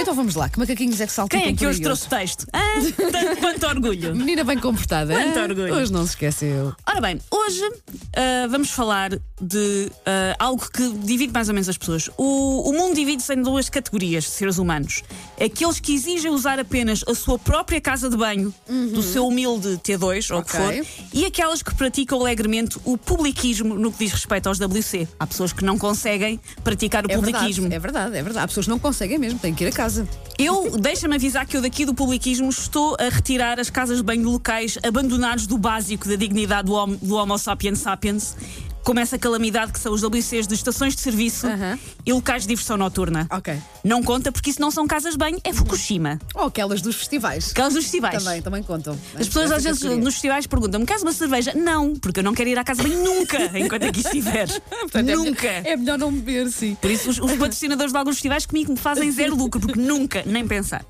Então vamos lá, que macaquinhos é que saltam Quem é que hoje trouxe texto? Ah, tanto quanto orgulho. Menina bem comportada. Quanto ah? orgulho. Hoje não se esqueceu. Ora bem, hoje ah, vamos falar de ah, algo que divide mais ou menos as pessoas. O, o mundo divide-se em duas categorias de seres humanos: aqueles que exigem usar apenas a sua própria casa de banho, do seu humilde T2 ou o que Uhum. Ok. for, e aquelas que praticam alegremente o publiquismo no que diz respeito aos WC. Há pessoas que não conseguem praticar o É publiquismo. verdade, é verdade, é verdade. Há pessoas que não conseguem mesmo, têm que ir a casa. Eu, deixa-me avisar que eu daqui do publiquismo estou a retirar as casas de banho locais abandonados do básico da dignidade do Homo, do homo sapiens sapiens, como essa calamidade que são os WCs de estações de serviço e locais de diversão noturna. Ok. Não conta porque isso não são casas de banho, é Fukushima. Ou aquelas dos festivais. Aquelas dos festivais. Também, também contam. As pessoas às vezes nos festivais perguntam-me: queres uma cerveja? Não, porque eu não quero ir à casa de banho nunca enquanto aqui estiver. Portanto, é nunca. melhor- É melhor não beber, sim. Por isso, os, os patrocinadores de alguns festivais comigo me fazem zero lucro, porque nunca, nem pensar.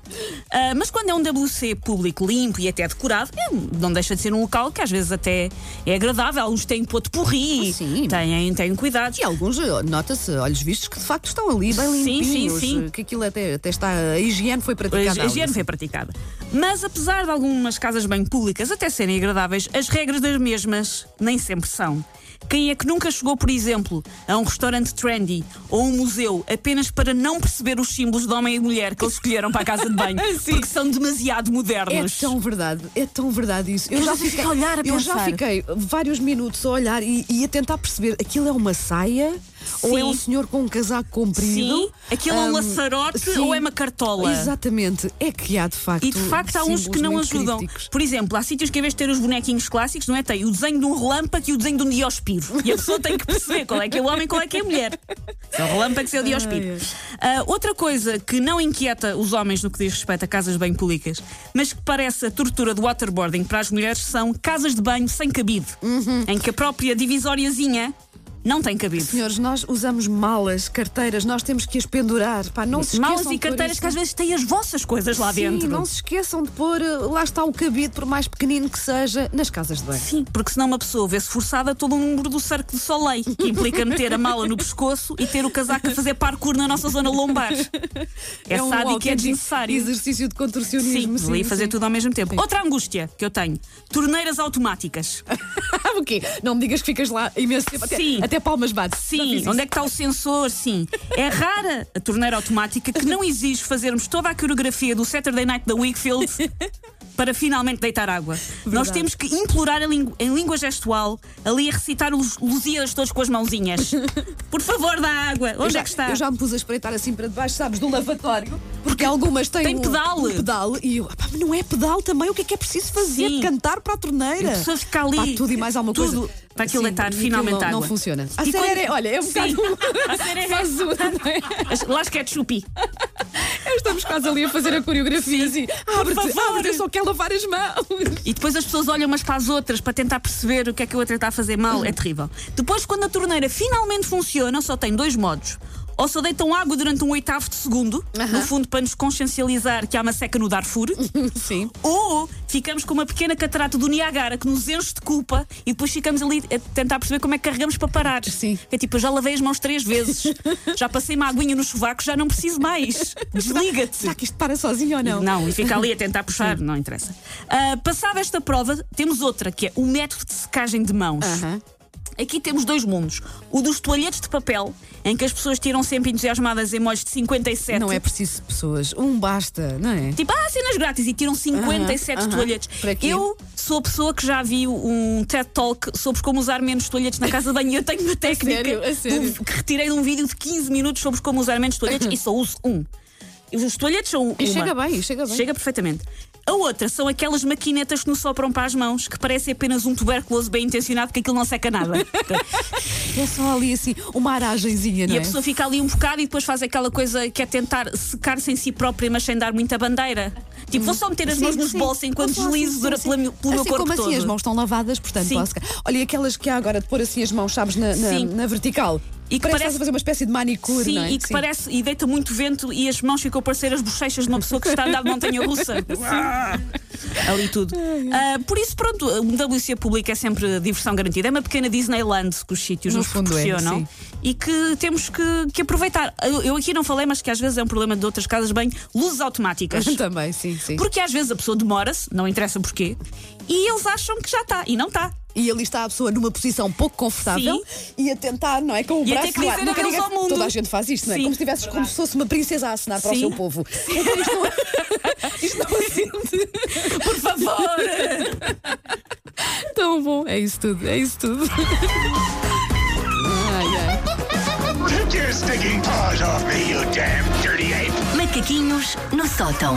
Ah, mas quando é um WC público limpo e até decorado, é, não deixa de ser um local que às vezes até é agradável. Alguns têm pote porri, Ah, sim. têm, têm cuidados. E alguns, eh, nota-se, olhos vistos, que de facto estão ali bem Sim, limpinhos. sim, sim. Que aquilo até, até está. A higiene foi praticada. A higiene foi praticada. Mas apesar de algumas casas bem públicas até serem agradáveis, as regras das mesmas nem sempre são. Quem é que nunca chegou, por exemplo, a um restaurante trendy ou um museu apenas para não perceber os símbolos de homem e mulher que eles escolheram para a casa de banho? Sim. Porque são demasiado É modernos. tão verdade, é tão verdade isso. Eu Mas já fiquei, a olhar, a eu já pensar. fiquei vários minutos a olhar e, e a tentar perceber aquilo é uma saia ou é Sim. um senhor com um casaco comprido? Sim, aquilo é um laçarote sim. ou é uma cartola? Exatamente, é que há de facto. E de facto há uns que não ajudam. crípticos. Por exemplo, há sítios que em vez de ter os bonequinhos clássicos, não é? Tem o desenho de um relâmpago e o desenho de um diospiro. E a pessoa tem que perceber qual é que é o homem e qual é que é a mulher. Se é o relâmpago, se é o diospiro. Ah, outra coisa que não inquieta os homens no que diz respeito a casas banho públicas, mas que parece a tortura do waterboarding para as mulheres, são casas de banho sem cabide. Uhum. Em que a própria divisóriazinha não tem cabide. Senhores, nós usamos malas, carteiras, nós temos que as pendurar. Pá, não se Malas e carteiras que às vezes têm as vossas coisas lá Sim, dentro. não se esqueçam de pôr, eh, lá está o cabide, por mais pequenino que seja, nas casas de banho. Sim, porque senão uma pessoa vê-se forçada a todo o número do cerco de soleil, que implica meter a mala no pescoço e ter o casaco a fazer parkour na nossa zona lombar. É, sádico e é desnecessário. Exercício de contorcionismo. Sim, ali fazer sim. tudo ao mesmo tempo. Outra angústia que eu tenho: torneiras automáticas. o quê? Não me digas que ficas lá imenso tempo. Sim. até palmas bate. Sim, onde é que está o sensor? Sim. É rara a torneira automática que não exige fazermos toda a coreografia do Saturday Night da Wakefield para finalmente deitar água. Nós temos que implorar em língua gestual, ali a recitar os Lusíadas todos com as mãozinhas. Por favor, dá água. Onde eu já, é que está? Eu já me pus a espreitar assim para debaixo, sabes, do lavatório, porque algumas têm tem um- pedal. um pedal e eu, pá, não é pedal também, o que é que é preciso fazer? Sim. Cantar para a torneira. A pessoa fica ali. Pá, tudo e mais alguma tudo coisa. Para aquilo deitar finalmente não, água. Não funciona. A E sério, quando- é- olha, é um bocado. A sério é Faz o- não é? Lá ketchup. Estamos quase ali a fazer a coreografia assim. Abre-te, abre-te, eu só quero lavar as mãos. E depois as pessoas olham umas para as outras para tentar perceber o que é que a outra está a fazer mal. É terrível. Depois, quando a torneira finalmente funciona, só tem dois modos. Ou só deitam água durante um oitavo de segundo, no fundo para nos consciencializar que há uma seca no Darfur, Sim. ou ficamos com uma pequena catarata do Niagara que nos enche de culpa e depois ficamos ali a tentar perceber como é que carregamos para parar. Sim. É tipo, eu já lavei as mãos três vezes, já passei uma aguinha no sovaco, já não preciso mais. Desliga-te. Será que isto para sozinho ou não? Não, e fica ali a tentar puxar, não interessa. Ah, passada esta prova, temos outra, que é o método de secagem de mãos. Aham. Aqui temos dois mundos. O dos toalhetes de papel, em que as pessoas tiram sempre entusiasmadas emojis de 57. Não é preciso pessoas. Um basta, não é? Tipo, ah, cenas grátis e tiram 57 Aham, aham. toalhetes. Eu sou a pessoa que já viu um TED Talk sobre como usar menos toalhetes na casa de banho. Eu tenho uma técnica sério? A sério? do- que retirei de um vídeo de 15 minutos sobre como usar menos toalhetes e só uso um. Os toalhetes são E uma. chega bem, chega bem. Chega perfeitamente. A outra são aquelas maquinetas que nos sopram para as mãos, que parece apenas um tuberculoso bem intencionado, porque aquilo não seca nada. É só ali assim, uma aragenzinha, não E é? a pessoa fica ali um bocado e depois faz aquela coisa que é tentar secar-se em si própria, mas sem dar muita bandeira. Tipo, vou só meter as Sim, mãos nos sim. bolsos enquanto deslizo assim, dura meu- pelo meu assim corpo como todo. assim as mãos estão lavadas, portanto Sim. posso. Olha, e aquelas que há agora de pôr assim as mãos, sabes, na, na, na vertical. E que Parece parece fazer uma espécie de manicure, Sim, não é? e que parece e deita muito vento e as mãos ficam a parecer as bochechas de uma pessoa que está a andar de montanha russa. Ali tudo. Ah, por isso, pronto, um WC público é sempre diversão garantida. É uma pequena Disneyland que os sítios No nos é, proporcionam sim. e que temos que, que aproveitar. Eu, eu aqui não falei, mas que às vezes é um problema de outras casas bem, luzes automáticas. Também, sim, sim. Porque às vezes a pessoa demora-se, não interessa porquê, e eles acham que já está, e não está. E ali está a pessoa numa posição pouco confortável e a tentar, não é? Com o E braço que no ar. ninguém- ao mundo. Toda a gente faz isto, não é? Sim. Como se tivesses como se fosse uma princesa a assinar para o Sim. seu povo. Então isto não, isto não assente. Por favor! Tão bom. É isso tudo, é isso tudo. Macaquinhos no sótão.